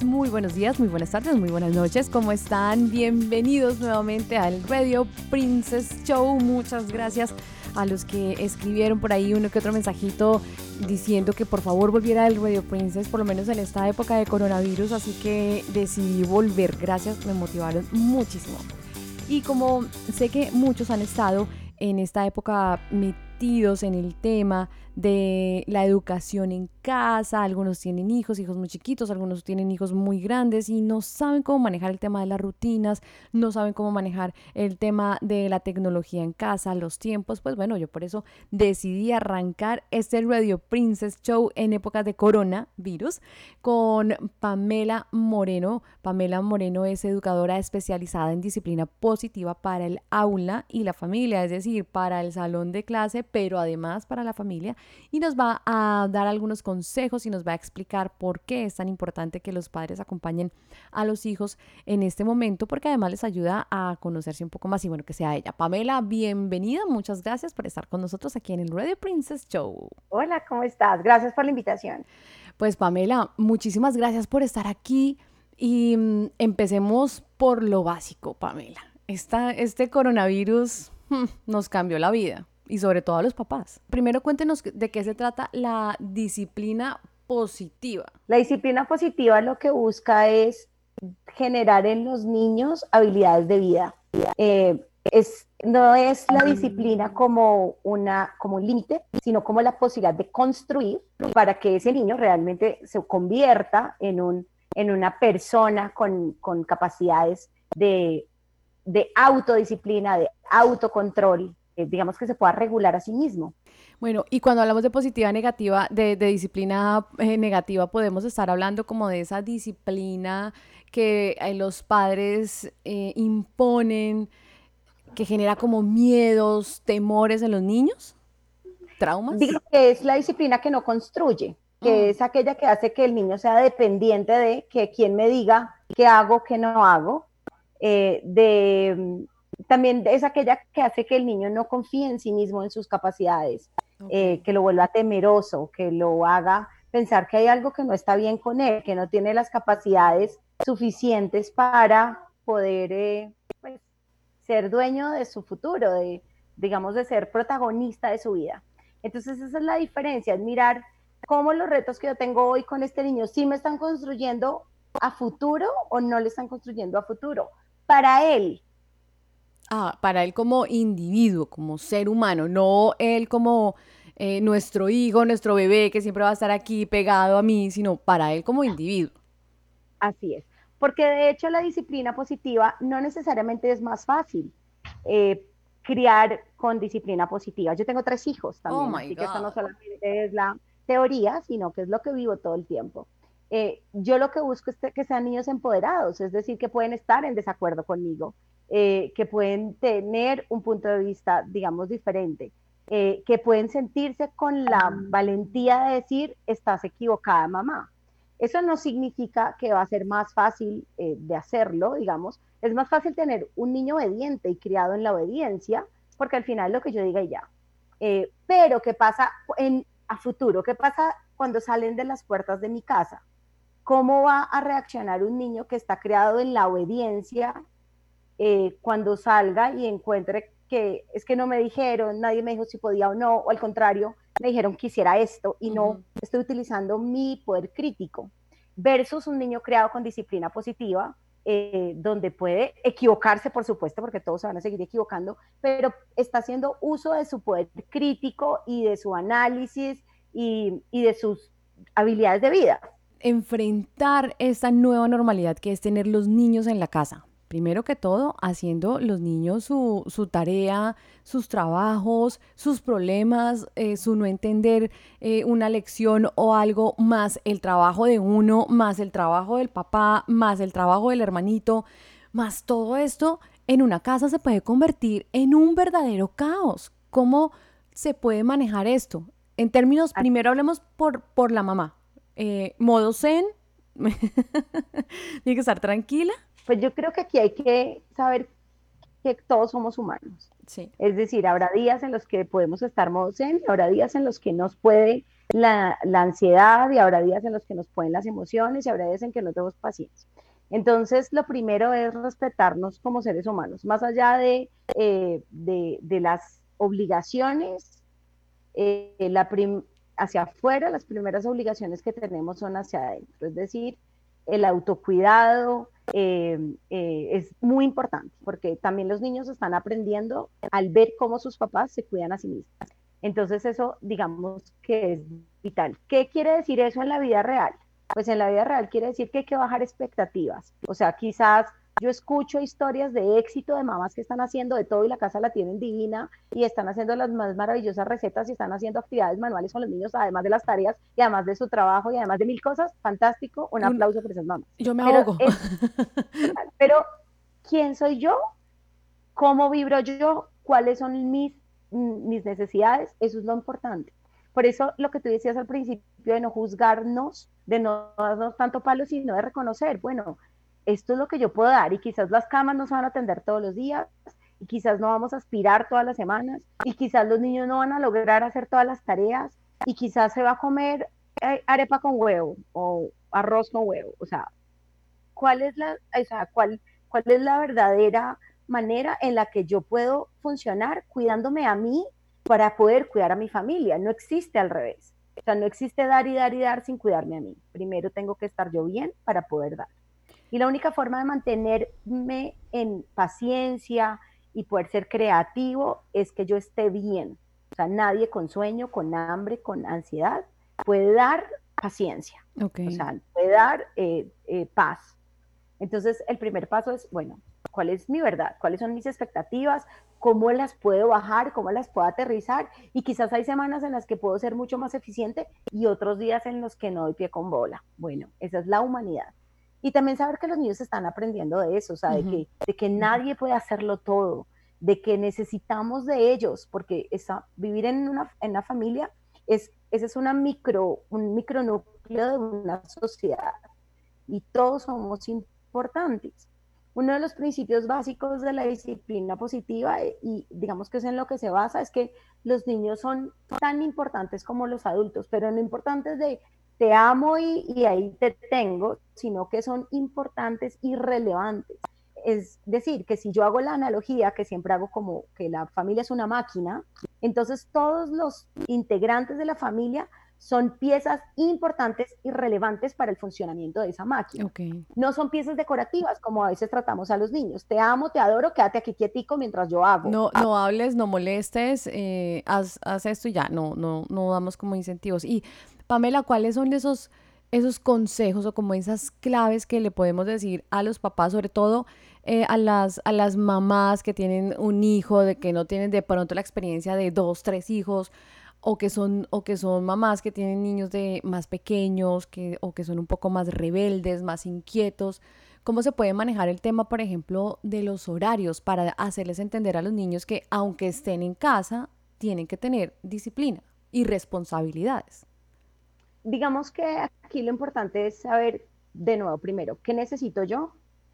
muy buenos días, muy buenas tardes, muy buenas noches. ¿Cómo están? Bienvenidos nuevamente al Radio Princess Show. Muchas gracias a los que escribieron por ahí uno que otro mensajito diciendo que por favor volviera al Radio Princess, por lo menos en esta época de coronavirus. Así que decidí volver. Gracias, me motivaron muchísimo. Y como sé que muchos han estado en esta época metidos en el tema de la educación en casa, algunos tienen hijos, hijos muy chiquitos, algunos tienen hijos muy grandes y no saben cómo manejar el tema de las rutinas, no saben cómo manejar el tema de la tecnología en casa, los tiempos, pues bueno, yo por eso decidí arrancar este Radio Princess Show en épocas de coronavirus con Pamela Moreno. Pamela Moreno es educadora especializada en disciplina positiva para el aula y la familia, es decir, para el salón de clase, pero además para la familia y nos va a dar algunos consejos y nos va a explicar por qué es tan importante que los padres acompañen a los hijos en este momento, porque además les ayuda a conocerse un poco más y bueno, que sea ella. Pamela, bienvenida, muchas gracias por estar con nosotros aquí en el Radio Princess Show. Hola, ¿cómo estás? Gracias por la invitación. Pues Pamela, muchísimas gracias por estar aquí y mm, empecemos por lo básico, Pamela. Esta, este coronavirus hmm, nos cambió la vida y sobre todo a los papás. Primero cuéntenos de qué se trata la disciplina positiva. La disciplina positiva lo que busca es generar en los niños habilidades de vida. Eh, es, no es la disciplina como, una, como un límite, sino como la posibilidad de construir para que ese niño realmente se convierta en, un, en una persona con, con capacidades de, de autodisciplina, de autocontrol, digamos que se pueda regular a sí mismo. Bueno, y cuando hablamos de positiva negativa, de, disciplina eh, negativa, podemos estar hablando como de esa disciplina que eh, los padres imponen, que genera como miedos, temores en los niños, traumas. Digo que es la disciplina que no construye, que mm. es aquella que hace que el niño sea dependiente de que quien me diga qué hago, qué no hago, de también es aquella que hace que el niño no confíe en sí mismo, en sus capacidades, eh, que lo vuelva temeroso, que lo haga pensar que hay algo que no está bien con él, que no tiene las capacidades suficientes para poder eh, pues, ser dueño de su futuro, de, digamos, de ser protagonista de su vida. Entonces esa es la diferencia, es mirar cómo los retos que yo tengo hoy con este niño sí me están construyendo a futuro o no le están construyendo a futuro. Para él, Para él como individuo, como ser humano, no él como eh, nuestro hijo, nuestro bebé que siempre va a estar aquí pegado a mí, sino para él como individuo. Así es, porque de hecho la disciplina positiva no necesariamente es más fácil. Eh, criar con disciplina positiva. Yo tengo tres hijos también, oh así que esto no solamente es la teoría, sino que es lo que vivo todo el tiempo. Eh, yo lo que busco es que sean niños empoderados, es decir, que pueden estar en desacuerdo conmigo, eh, que pueden tener un punto de vista, digamos, diferente, eh, que pueden sentirse con la valentía de decir, estás equivocada, mamá. Eso no significa que va a ser más fácil eh, de hacerlo, digamos. Es más fácil tener un niño obediente y criado en la obediencia, porque al final lo que yo diga y ya. pero, ¿qué pasa en, a futuro? ¿Qué pasa cuando salen de las puertas de mi casa? ¿Cómo va a reaccionar un niño que está criado en la obediencia eh, cuando salga y encuentre que es que no me dijeron, nadie me dijo si podía o no, o al contrario, me dijeron que hiciera esto y no estoy utilizando mi poder crítico, versus un niño creado con disciplina positiva, eh, donde puede equivocarse, por supuesto, porque todos se van a seguir equivocando, pero está haciendo uso de su poder crítico y de su análisis y, y de sus habilidades de vida. Enfrentar esta nueva normalidad que es tener los niños en la casa primero que todo, haciendo los niños su, tarea, sus trabajos, sus problemas, eh, su no entender eh, una lección o algo, más el trabajo de uno, más el trabajo del papá, más el trabajo del hermanito, más todo esto en una casa se puede convertir en un verdadero caos. ¿Cómo se puede manejar esto? En términos, primero hablemos por, por la mamá. Eh, modo zen, tiene que estar tranquila pues yo creo que aquí hay que saber que todos somos humanos Sí. Es decir, habrá días en los que podemos estar modo zen, habrá días en los que nos puede la, la, ansiedad y habrá días en los que nos pueden las emociones y habrá días en que no tenemos paciencia. Entonces, lo primero es respetarnos como seres humanos, más allá de, eh, de, las obligaciones, eh, la hacia afuera, las primeras obligaciones que tenemos son hacia adentro, es decir, el autocuidado eh, es muy importante, porque también los niños están aprendiendo al ver cómo sus papás se cuidan a sí mismos. Entonces eso, digamos que es vital. ¿Qué quiere decir eso en la vida real? Pues en la vida real quiere decir que hay que bajar expectativas. O sea, quizás yo escucho historias de éxito de mamás que están haciendo de todo y la casa la tienen divina y están haciendo las más maravillosas recetas y están haciendo actividades manuales con los niños, además de las tareas y además de su trabajo y además de mil cosas. Fantástico. Un aplauso por esas mamás. Yo me ahogo. pero, ¿quién soy yo? ¿Cómo vibro yo? ¿Cuáles son mis, mis necesidades? Eso es lo importante. Por eso lo que tú decías al principio de no juzgarnos, de no darnos tanto palo, sino de reconocer, bueno, esto es lo que yo puedo dar y quizás las camas no se van a atender todos los días y quizás no vamos a aspirar todas las semanas y quizás los niños no van a lograr hacer todas las tareas y quizás se va a comer eh, arepa con huevo o arroz con huevo. O sea, ¿cuál es la, o sea, cuál, cuál es la verdadera manera en la que yo puedo funcionar cuidándome a mí para poder cuidar a mi familia. No existe al revés. O sea, no existe dar y dar y dar sin cuidarme a mí. Primero tengo que estar yo bien para poder dar. Y la única forma de mantenerme en paciencia y poder ser creativo es que yo esté bien. O sea, nadie con sueño, con hambre, con ansiedad puede dar paciencia. O sea, puede dar eh, eh, paz. Entonces, el primer paso es, bueno, ¿cuál es mi verdad? ¿Cuáles son mis expectativas? cómo las puedo bajar, cómo las puedo aterrizar. Y quizás hay semanas en las que puedo ser mucho más eficiente y otros días en los que no doy pie con bola. Bueno, esa es la humanidad. Y también saber que los niños están aprendiendo de eso, o sea, de, que, de que nadie puede hacerlo todo, de que necesitamos de ellos, porque esa, vivir en una, en una familia es, ese es una micro, un micronúcleo de una sociedad y todos somos importantes. Uno de los principios básicos de la disciplina positiva eh, y digamos que es en lo que se basa es que los niños son tan importantes como los adultos, pero no importantes de te amo y, ahí te tengo, sino que son importantes y relevantes. Es decir, que si yo hago la analogía que siempre hago como que la familia es una máquina, entonces todos los integrantes de la familia son piezas importantes y relevantes para el funcionamiento de esa máquina. No son piezas decorativas como a veces tratamos a los niños. Te amo, te adoro, quédate aquí quietico mientras yo hago. No, no hables, no molestes, eh, haz, esto y ya. No, no, no damos como incentivos. Y Pamela, ¿cuáles son esos, esos consejos o como esas claves que le podemos decir a los papás, sobre todo eh, a, las, a las mamás que tienen un hijo, de que no tienen de pronto la experiencia de dos, tres hijos? O que son o que son mamás que tienen niños de más pequeños que o que son un poco más rebeldes, más inquietos. ¿Cómo se puede manejar el tema, por ejemplo, de los horarios para hacerles entender a los niños que aunque estén en casa, tienen que tener disciplina y responsabilidades? Digamos que aquí lo importante es saber de nuevo primero, ¿qué necesito yo?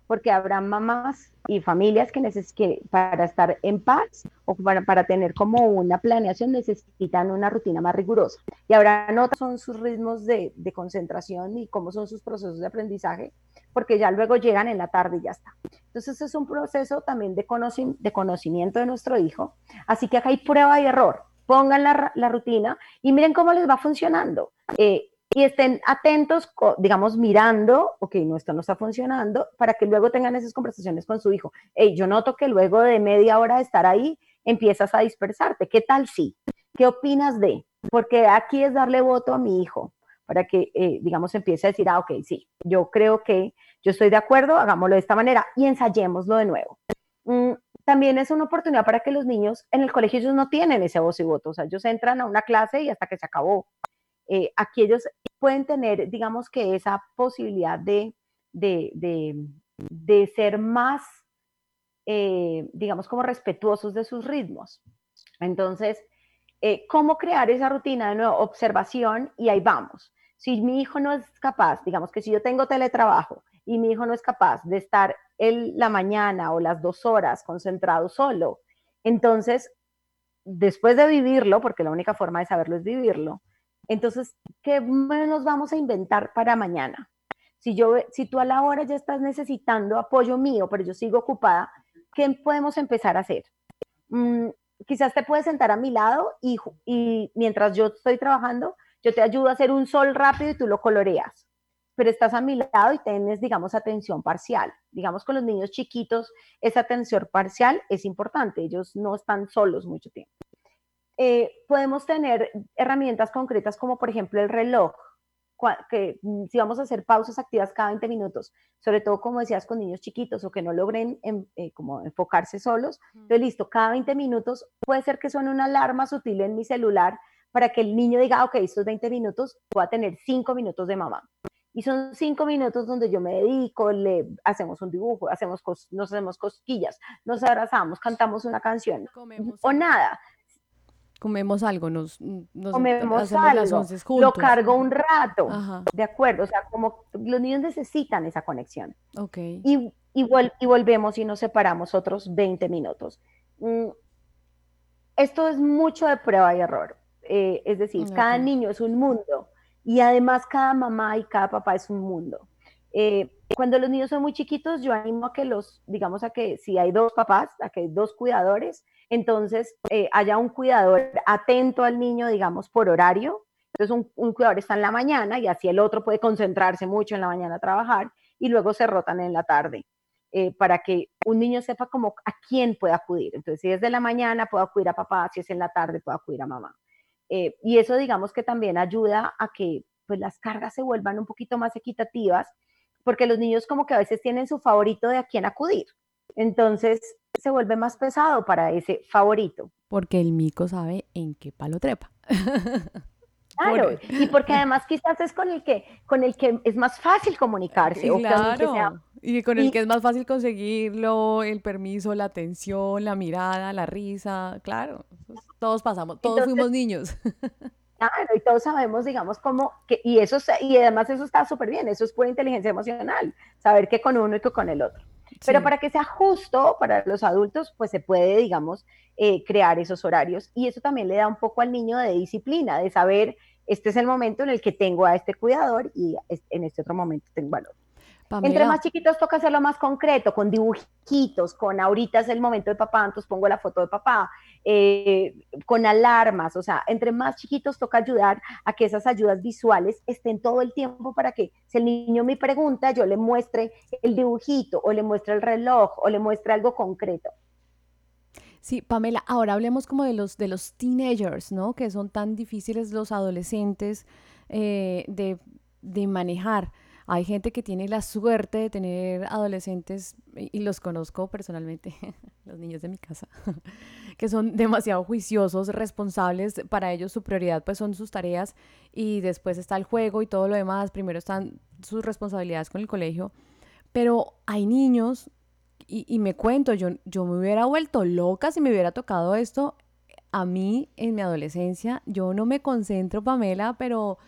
Porque habrá mamás y familias que, que para estar en paz o para, para, tener como una planeación necesitan una rutina más rigurosa. Y habrá otras son sus ritmos de, de, concentración y cómo son sus procesos de aprendizaje, porque ya luego llegan en la tarde y ya está. Entonces es un proceso también de, de conocimiento de nuestro hijo. Así que acá hay prueba y error. Pongan la, la rutina y miren cómo les va funcionando. Eh, y estén atentos, digamos, mirando, ok, no, esto no está funcionando, para que luego tengan esas conversaciones con su hijo. Hey, yo noto que luego de media hora de estar ahí, empiezas a dispersarte. ¿Qué tal sí? ¿Qué opinas de? Porque aquí es darle voto a mi hijo, para que, eh, digamos, empiece a decir, ah, ok, sí, yo creo que yo estoy de acuerdo, hagámoslo de esta manera y ensayémoslo de nuevo. Mm, también es una oportunidad para que los niños en el colegio ellos no tienen ese voz y voto, o sea, ellos entran a una clase y hasta que se acabó. Eh, aquí ellos pueden tener, digamos que esa posibilidad de, de, ser más, eh, digamos, como respetuosos de sus ritmos. Entonces, eh, ¿cómo crear esa rutina de nuevo? Observación y ahí vamos. Si mi hijo no es capaz, digamos que si yo tengo teletrabajo y mi hijo no es capaz de estar en la mañana o las dos horas concentrado solo, Entonces, después de vivirlo, porque la única forma de saberlo es vivirlo, entonces, ¿qué nos vamos a inventar para mañana? Si, yo, si tú a la hora ya estás necesitando apoyo mío, pero yo sigo ocupada, ¿qué podemos empezar a hacer? Mm, quizás te puedes sentar a mi lado y, y mientras yo estoy trabajando, yo te ayudo a hacer un sol rápido y tú lo coloreas pero estás a mi lado y tienes, digamos, atención parcial. Digamos, con los niños chiquitos, esa atención parcial es importante, ellos no están solos mucho tiempo. Eh, podemos tener herramientas concretas como, por ejemplo, el reloj, que mm, si vamos a hacer pausas activas cada 20 minutos, sobre todo, como decías, con niños chiquitos o que no logren em, eh, como enfocarse solos, entonces, listo, cada 20 minutos puede ser que suene una alarma sutil en mi celular para que el niño diga, ok, estos 20 minutos voy a tener 5 minutos de mamá. Y son cinco minutos donde yo me dedico, le hacemos un dibujo, hacemos nos hacemos cosquillas, nos abrazamos, cantamos una canción o nada. Comemos algo, nos, comemos algo, lo cargo un rato, de acuerdo, o sea, como los niños necesitan esa conexión. Ok. Y, y, y volvemos y nos separamos otros 20 minutos. Mm, esto es mucho de prueba y error, eh, es decir, cada niño es un mundo y además cada mamá y cada papá es un mundo. Eh, cuando los niños son muy chiquitos, yo animo a que los, digamos, a que si hay dos papás, a que hay dos cuidadores, entonces eh, haya un cuidador atento al niño, digamos, por horario. Entonces un, cuidador está en la mañana y así el otro puede concentrarse mucho en la mañana a trabajar y luego se rotan en la tarde. Eh, para que un niño sepa como a quién puede acudir. Entonces, si es de la mañana, puede acudir a papá, si es en la tarde, puede acudir a mamá. Eh, y eso digamos que también ayuda a que pues las cargas se vuelvan un poquito más equitativas, porque los niños como que a veces tienen su favorito de a quién acudir. Entonces se vuelve más pesado para ese favorito. Porque el mico sabe en qué palo trepa. Claro, y porque además quizás es con el que, con el que es más fácil comunicarse. Claro. Y con el que es más fácil conseguirlo, el permiso, la atención, la mirada, la risa, claro, todos pasamos, todos fuimos niños. Claro, y todos sabemos, digamos, cómo, que, y eso, y además eso está súper bien, eso es pura inteligencia emocional, saber que con uno y que con el otro. Pero para que sea justo para los adultos, pues se puede, digamos, eh, crear esos horarios. Y eso también le da un poco al niño de disciplina, de saber, este es el momento en el que tengo a este cuidador y en este otro momento tengo Entre más chiquitos toca hacerlo más concreto, con dibujitos, con ahorita es el momento de papá, entonces pongo la foto de papá, eh, con alarmas, o sea, entre más chiquitos toca ayudar a que esas ayudas visuales estén todo el tiempo para que si el niño me pregunta, yo le muestre el dibujito o le muestre el reloj o le muestre algo concreto. Sí, Pamela, ahora hablemos como de los, de los teenagers, ¿no? Que son tan difíciles los adolescentes eh, de, de manejar. Hay gente que tiene la suerte de tener adolescentes, y los conozco personalmente, los niños de mi casa, que son demasiado juiciosos, responsables. Para ellos su prioridad pues son sus tareas y después está el juego y todo lo demás. Primero están sus responsabilidades con el colegio. Pero hay niños, y, me cuento, yo, yo me hubiera vuelto loca si me hubiera tocado esto. A mí en mi adolescencia, yo no me concentro, Pamela, pero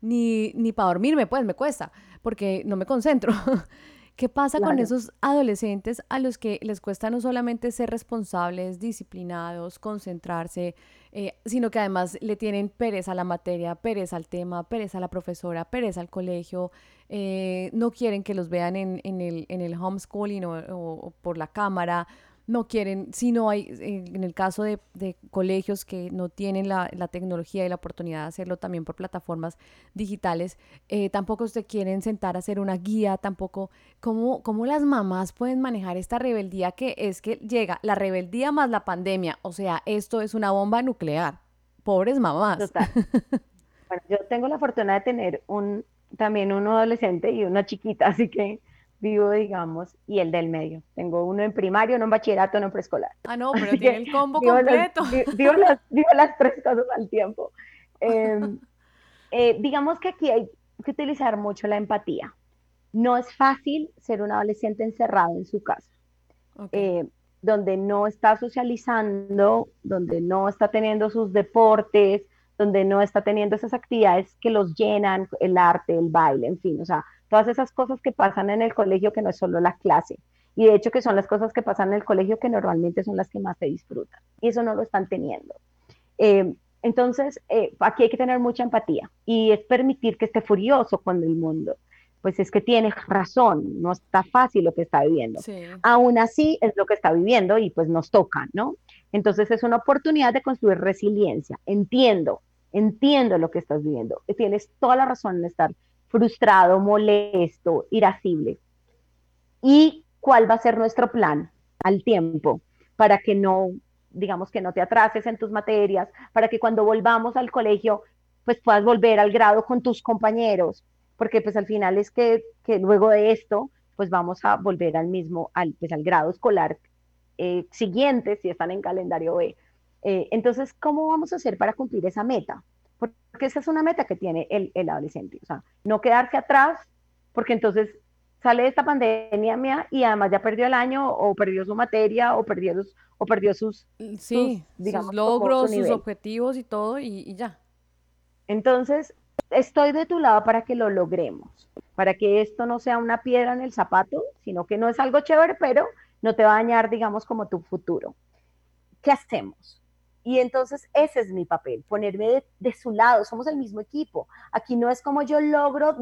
ni, ni para dormirme, pues me cuesta porque no me concentro. ¿Qué pasa con esos adolescentes a los que les cuesta no solamente ser responsables, disciplinados, concentrarse, eh, sino que además le tienen pereza a la materia, pereza al tema, pereza a la profesora, pereza al colegio, eh, no quieren que los vean en, el, en el homeschooling o por la cámara, no quieren, si no hay, en el caso de, colegios que no tienen la, tecnología y la oportunidad de hacerlo también por plataformas digitales, eh, tampoco se quieren sentar a hacer una guía, tampoco, ¿cómo, ¿cómo las mamás pueden manejar esta rebeldía que es que llega la rebeldía más la pandemia? O sea, esto es una bomba nuclear. Pobres mamás. Total. Bueno, yo tengo la fortuna de tener un, también un adolescente y una chiquita, así que vivo, digamos, y el del medio. Tengo uno en primario, uno en bachillerato, uno en preescolar. Ah, no, pero tiene el combo completo. vivo, las, tres cosas al tiempo. Em, eh, digamos que aquí hay que utilizar mucho la empatía. No es fácil ser un adolescente encerrado en su casa, eh, donde no está socializando, donde no está teniendo sus deportes, donde no está teniendo esas actividades que los llenan, el arte, el baile, en fin, o sea, todas esas cosas que pasan en el colegio que no es solo la clase. Y de hecho que son las cosas que pasan en el colegio que normalmente son las que más se disfrutan. Y eso no lo están teniendo. Eh, entonces, eh, aquí hay que tener mucha empatía y es permitir que esté furioso con el mundo. Pues es que tiene razón, no está fácil lo que está viviendo. Aún así es lo que está viviendo y pues nos toca, ¿no? Entonces es una oportunidad de construir resiliencia. Entiendo, entiendo lo que estás viviendo. Tienes toda la razón en estar frustrado, molesto, irascible. ¿Y cuál va a ser nuestro plan al tiempo para que no digamos que no te atrases en tus materias, para que cuando volvamos al colegio, pues puedas volver al grado con tus compañeros, porque pues al final es que, luego de esto, pues vamos a volver al mismo, al, pues al grado escolar eh, siguiente, si están en calendario B. Eh, entonces, ¿cómo vamos a hacer para cumplir esa meta? Porque esa es una meta que tiene el, el adolescente, o sea, no quedarse atrás, porque entonces sale de esta pandemia mía y además ya perdió el año o perdió su materia o perdió, o perdió sus, mm, sí, sus, logros, sus objetivos y todo y, ya. Entonces, estoy de tu lado para que lo logremos, para que esto no sea una piedra en el zapato, sino que no es algo chévere, pero no te va a dañar, digamos, como tu futuro. ¿Qué hacemos? Y entonces ese es mi papel, ponerme de, su lado, somos el mismo equipo. Aquí no es como yo logro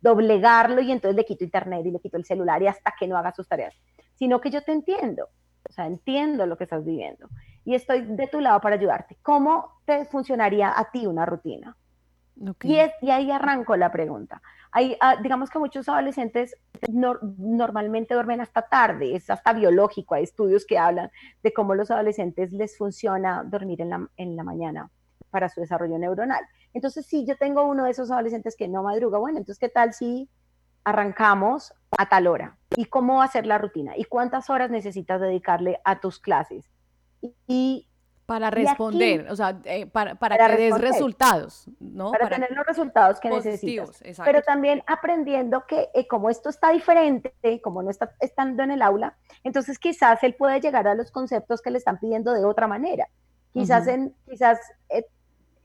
doblegarlo y entonces le quito internet y le quito el celular y hasta que no haga sus tareas, sino que yo te entiendo, o sea, entiendo lo que estás viviendo y estoy de tu lado para ayudarte. ¿Cómo te funcionaría a ti una rutina? Y, ahí arranco la pregunta. Ah, digamos que muchos adolescentes normalmente duermen hasta tarde, es hasta biológico, hay estudios que hablan de cómo los adolescentes les funciona dormir en la, mañana para su desarrollo neuronal. Entonces, si yo tengo uno de esos adolescentes que no madruga, bueno, entonces, ¿qué tal si arrancamos a tal hora? ¿Y cómo ser la rutina? ¿Y cuántas horas necesitas dedicarle a tus clases? Y, para responder, o sea, eh, para, para, que des resultados, ¿no? Para, tener los resultados que necesitas. Pero también aprendiendo que eh, como esto está diferente, como no está estando en el aula, entonces quizás él puede llegar a los conceptos que le están pidiendo de otra manera. Quizás, en, quizás eh,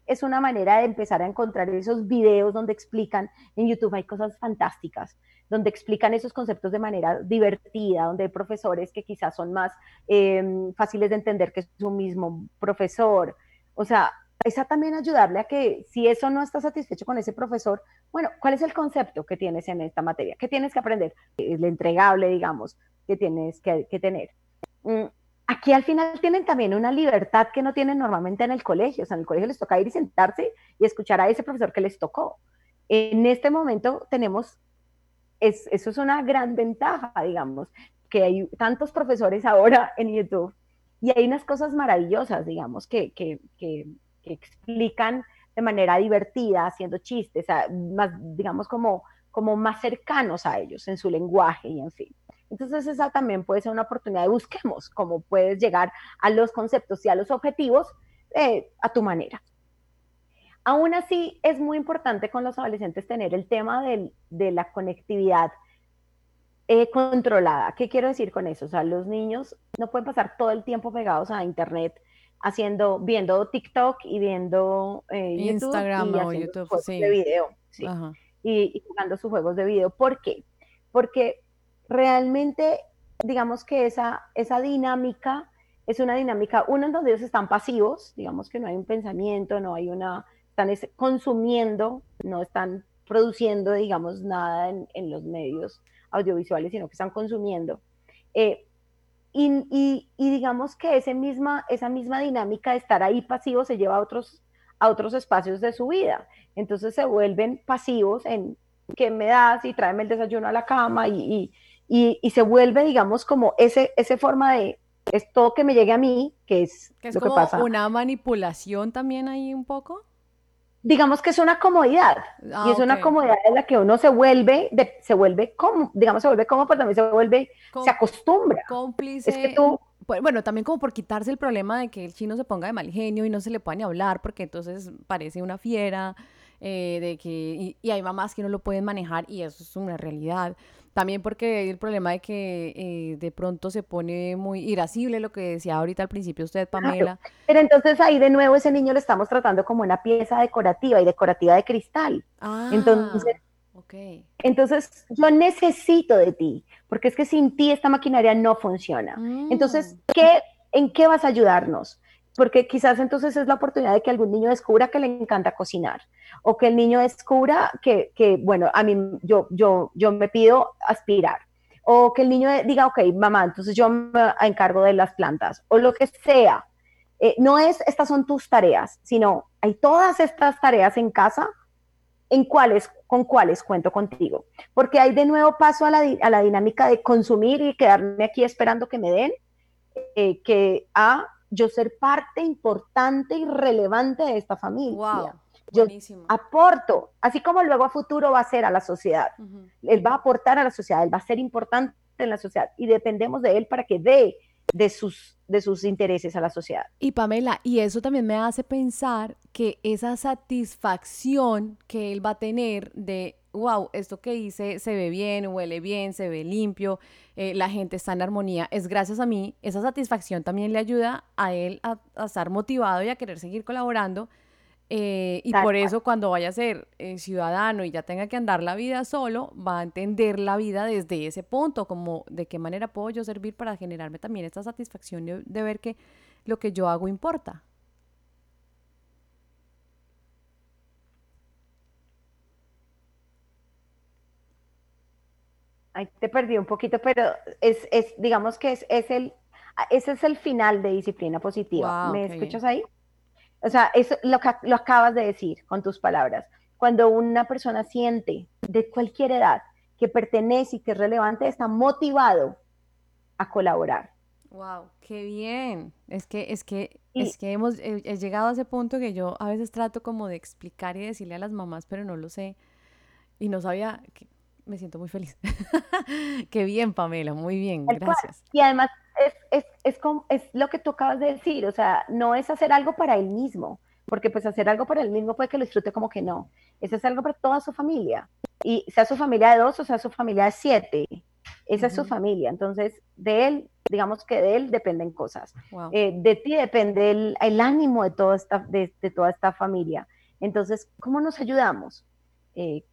es una manera de empezar a encontrar esos videos donde explican, en YouTube hay cosas fantásticas, donde explican esos conceptos de manera divertida, donde hay profesores que quizás son más em, fáciles de entender que es un mismo profesor. O sea, esa también ayudarle a que si eso no está satisfecho con ese profesor, bueno, ¿cuál es el concepto que tienes en esta materia? ¿Qué tienes que aprender? El entregable, digamos, que tienes que, que tener. Mm, aquí al final tienen también una libertad que no tienen normalmente en el colegio. O sea, en el colegio les toca ir y sentarse y escuchar a ese profesor que les tocó. En este momento tenemos, es, eso es una gran ventaja, digamos, que hay tantos profesores ahora en YouTube y hay unas cosas maravillosas, digamos, que, explican de manera divertida, haciendo chistes, más, digamos, como, como más cercanos a ellos en su lenguaje y en fin. Entonces esa también puede ser una oportunidad de busquemos cómo puedes llegar a los conceptos y a los objetivos eh, a tu manera. Aún así, es muy importante con los adolescentes tener el tema de la conectividad eh, controlada. ¿Qué quiero decir con eso? O sea, los niños no pueden pasar todo el tiempo pegados a Internet haciendo, viendo TikTok y viendo eh, Instagram o YouTube, sí. de video, y, y, jugando sus juegos de video. ¿Por qué? Porque realmente, digamos que esa, esa dinámica es una dinámica, uno en donde ellos están pasivos, digamos que no hay un pensamiento, no hay una, están consumiendo, no están produciendo, digamos, nada en, los medios audiovisuales, sino que están consumiendo. Eh, y, digamos que ese misma, esa misma dinámica de estar ahí pasivo se lleva a otros, a otros espacios de su vida. Entonces se vuelven pasivos en que me das y tráeme el desayuno a la cama y, y, se vuelve, digamos, como ese, esa forma de, es todo que me llegue a mí, que es, lo que pasa. una manipulación también ahí un poco. Digamos que es una comodidad y es una comodidad en la que uno se vuelve, de, se vuelve como, digamos, se vuelve como, pero también se vuelve, se acostumbra. Cómplice. Es que tú, bueno, también como por quitarse el problema de que el chino se ponga de mal genio y no se le pueda ni hablar porque entonces parece una fiera, eh, de que, y, y, hay mamás que no lo pueden manejar y eso es una realidad. También porque hay el problema de que eh, de pronto se pone muy irascible, lo que decía ahorita al principio usted, Pamela. Pero entonces ahí de nuevo ese niño lo estamos tratando como una pieza decorativa y decorativa de cristal. Ah, entonces, Okay. Entonces, yo necesito de ti, porque es que sin ti esta maquinaria no funciona. Entonces, mm. ¿qué, ¿en qué vas a ayudarnos? Porque quizás entonces es la oportunidad de que algún niño descubra que le encanta cocinar o que el niño descubra que, que bueno, a mí yo, yo, yo me pido aspirar o que el niño diga, ok, mamá, entonces yo me encargo de las plantas o lo que sea. Eh, no es, estas son tus tareas, sino hay todas estas tareas en casa en cuáles, con cuáles cuento contigo. Porque hay de nuevo paso a la, a la dinámica de consumir y quedarme aquí esperando que me den, eh, que a yo ser parte importante y relevante de esta familia. Yo aporto, así como luego a futuro va a ser a la sociedad. Él va a aportar a la sociedad, él va a ser importante en la sociedad y dependemos de él para que dé de sus, de sus intereses a la sociedad. Y Pamela, y eso también me hace pensar que esa satisfacción que él va a tener de, wow, esto que hice se ve bien, huele bien, se ve limpio, eh, la gente está en armonía, es gracias a mí, esa satisfacción también le ayuda a él a, a estar motivado y a querer seguir colaborando eh, y por eso cuando vaya a ser eh, ciudadano y ya tenga que andar la vida solo, va a entender la vida desde ese punto, como de qué manera puedo yo servir para generarme también esta satisfacción de, ver que lo que yo hago importa. Ay, te perdí un poquito, pero es, es digamos que es, es el, ese es el final de disciplina positiva. ¿Me escuchas ahí? O sea, eso lo, lo acabas de decir con tus palabras. Cuando una persona siente de cualquier edad que pertenece y que es relevante, está motivado a colaborar. Wow, qué bien. Es que, es que, es que hemos llegado a ese punto que yo a veces trato como de explicar y decirle a las mamás, pero no lo sé. Y no sabía, que me siento muy feliz. qué bien, Pamela, muy bien, gracias. Y además es, es, es, es, lo que tú acabas de decir, o sea, no es hacer algo para él mismo, porque pues hacer algo para él mismo puede que lo disfrute como que no, es hacer algo para toda su familia, y sea su familia de dos o sea su familia de siete, esa es su familia, entonces de él, digamos que de él dependen cosas, eh, de ti depende el, el, ánimo de, toda esta, de, de, toda esta familia, entonces, ¿cómo nos ayudamos? Eh,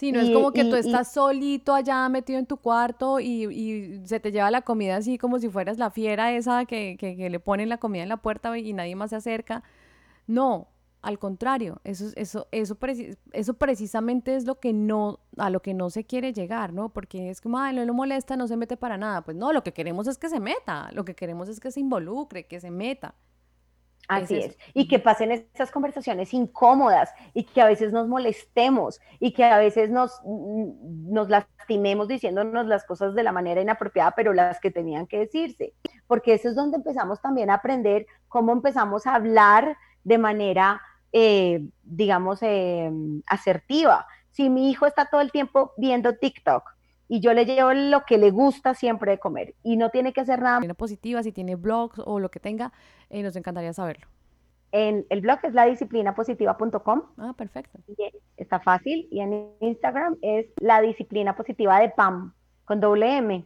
Sí, no es como que tú estás solito allá metido en tu cuarto y, se te lleva la comida así como si fueras la fiera esa que, le ponen la comida en la puerta y nadie más se acerca. No, al contrario, eso, eso, eso, eso precisamente es lo que no, a lo que no se quiere llegar, ¿no? Porque es como, ay, no lo molesta, no se mete para nada. Pues no, lo que queremos es que se meta, lo que queremos es que se involucre, que se meta. Así es, Y que pasen esas conversaciones incómodas y que a veces nos molestemos y que a veces nos, mm, nos lastimemos diciéndonos las cosas de la manera inapropiada, pero las que tenían que decirse. Porque eso es donde empezamos también a aprender cómo empezamos a hablar de manera, eh, digamos, eh, asertiva. Si mi hijo está todo el tiempo viendo TikTok, y yo le llevo lo que le gusta siempre de comer y no tiene que hacer nada. positiva, si tiene blogs o lo que tenga, eh, nos encantaría saberlo. En el blog es ladisciplinapositiva.com. Ah, perfecto. está fácil. Y en Instagram es la disciplina positiva de PAM, con doble M.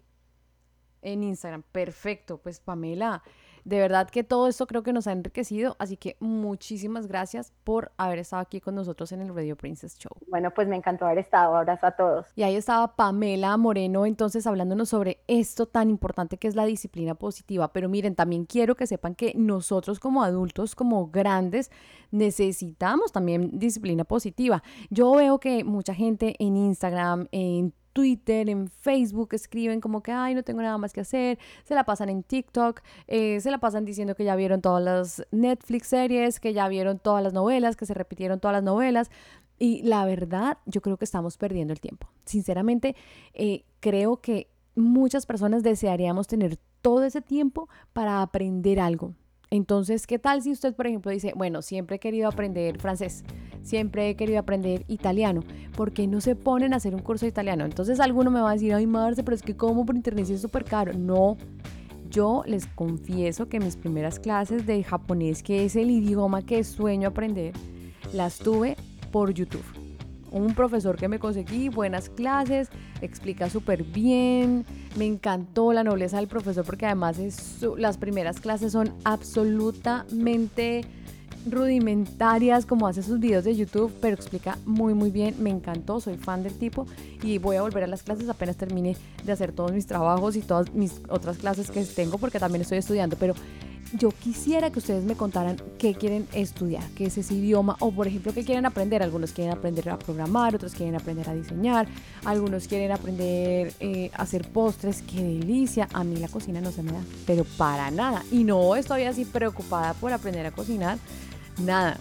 En Instagram, perfecto. Pues Pamela, de verdad que todo esto creo que nos ha enriquecido, así que muchísimas gracias por haber estado aquí con nosotros en el Radio Princess Show. Bueno, pues me encantó haber estado. Abrazo a todos. Y ahí estaba Pamela Moreno, entonces hablándonos sobre esto tan importante que es la disciplina positiva. Pero miren, también quiero que sepan que nosotros como adultos, como grandes, necesitamos también disciplina positiva. Yo veo que mucha gente en Instagram, en Twitter, en Facebook, escriben como que, ay, no tengo nada más que hacer, se la pasan en TikTok, eh, se la pasan diciendo que ya vieron todas las Netflix series, que ya vieron todas las novelas, que se repitieron todas las novelas. Y la verdad, yo creo que estamos perdiendo el tiempo. Sinceramente, eh, creo que muchas personas desearíamos tener todo ese tiempo para aprender algo, entonces, ¿qué tal si usted, por ejemplo, dice, bueno, siempre he querido aprender francés, siempre he querido aprender italiano, ¿por qué no se ponen a hacer un curso de italiano? Entonces alguno me va a decir, ay, Marce, pero es que como por internet es súper caro. No, yo les confieso que mis primeras clases de japonés, que es el idioma que sueño aprender, las tuve por YouTube un profesor que me conseguí, buenas clases, explica súper bien, me encantó la nobleza del profesor porque además es las primeras clases son absolutamente rudimentarias como hace sus videos de YouTube, pero explica muy muy bien, me encantó, soy fan del tipo y voy a volver a las clases apenas termine de hacer todos mis trabajos y todas mis otras clases que tengo porque también estoy estudiando, pero yo quisiera que ustedes me contaran qué quieren estudiar, qué es ese idioma o por ejemplo qué quieren aprender. Algunos quieren aprender a programar, otros quieren aprender a diseñar, algunos quieren aprender eh, a hacer postres. Qué delicia. A mí la cocina no se me da, pero para nada. Y no estoy así preocupada por aprender a cocinar, nada.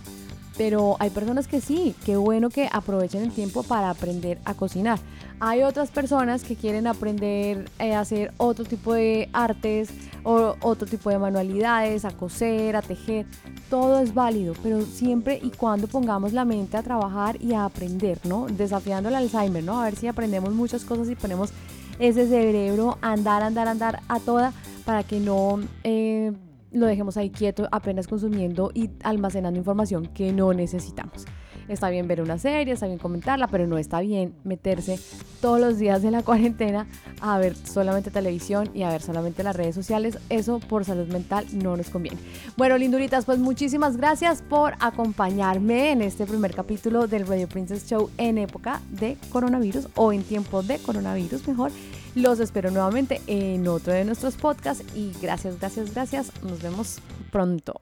Pero hay personas que sí, qué bueno que aprovechen el tiempo para aprender a cocinar. Hay otras personas que quieren aprender a hacer otro tipo de artes o otro tipo de manualidades, a coser, a tejer. Todo es válido, pero siempre y cuando pongamos la mente a trabajar y a aprender, ¿no? Desafiando el Alzheimer, ¿no? A ver si aprendemos muchas cosas y ponemos ese cerebro a andar, andar, andar a toda para que no... Eh, lo dejemos ahí quieto apenas consumiendo y almacenando información que no necesitamos. Está bien ver una serie, está bien comentarla, pero no está bien meterse todos los días de la cuarentena a ver solamente televisión y a ver solamente las redes sociales. Eso por salud mental no nos conviene. Bueno, linduritas, pues muchísimas gracias por acompañarme en este primer capítulo del Radio Princess Show en época de coronavirus o en tiempo de coronavirus mejor. Los espero nuevamente en otro de nuestros podcasts y gracias, gracias, gracias. Nos vemos pronto.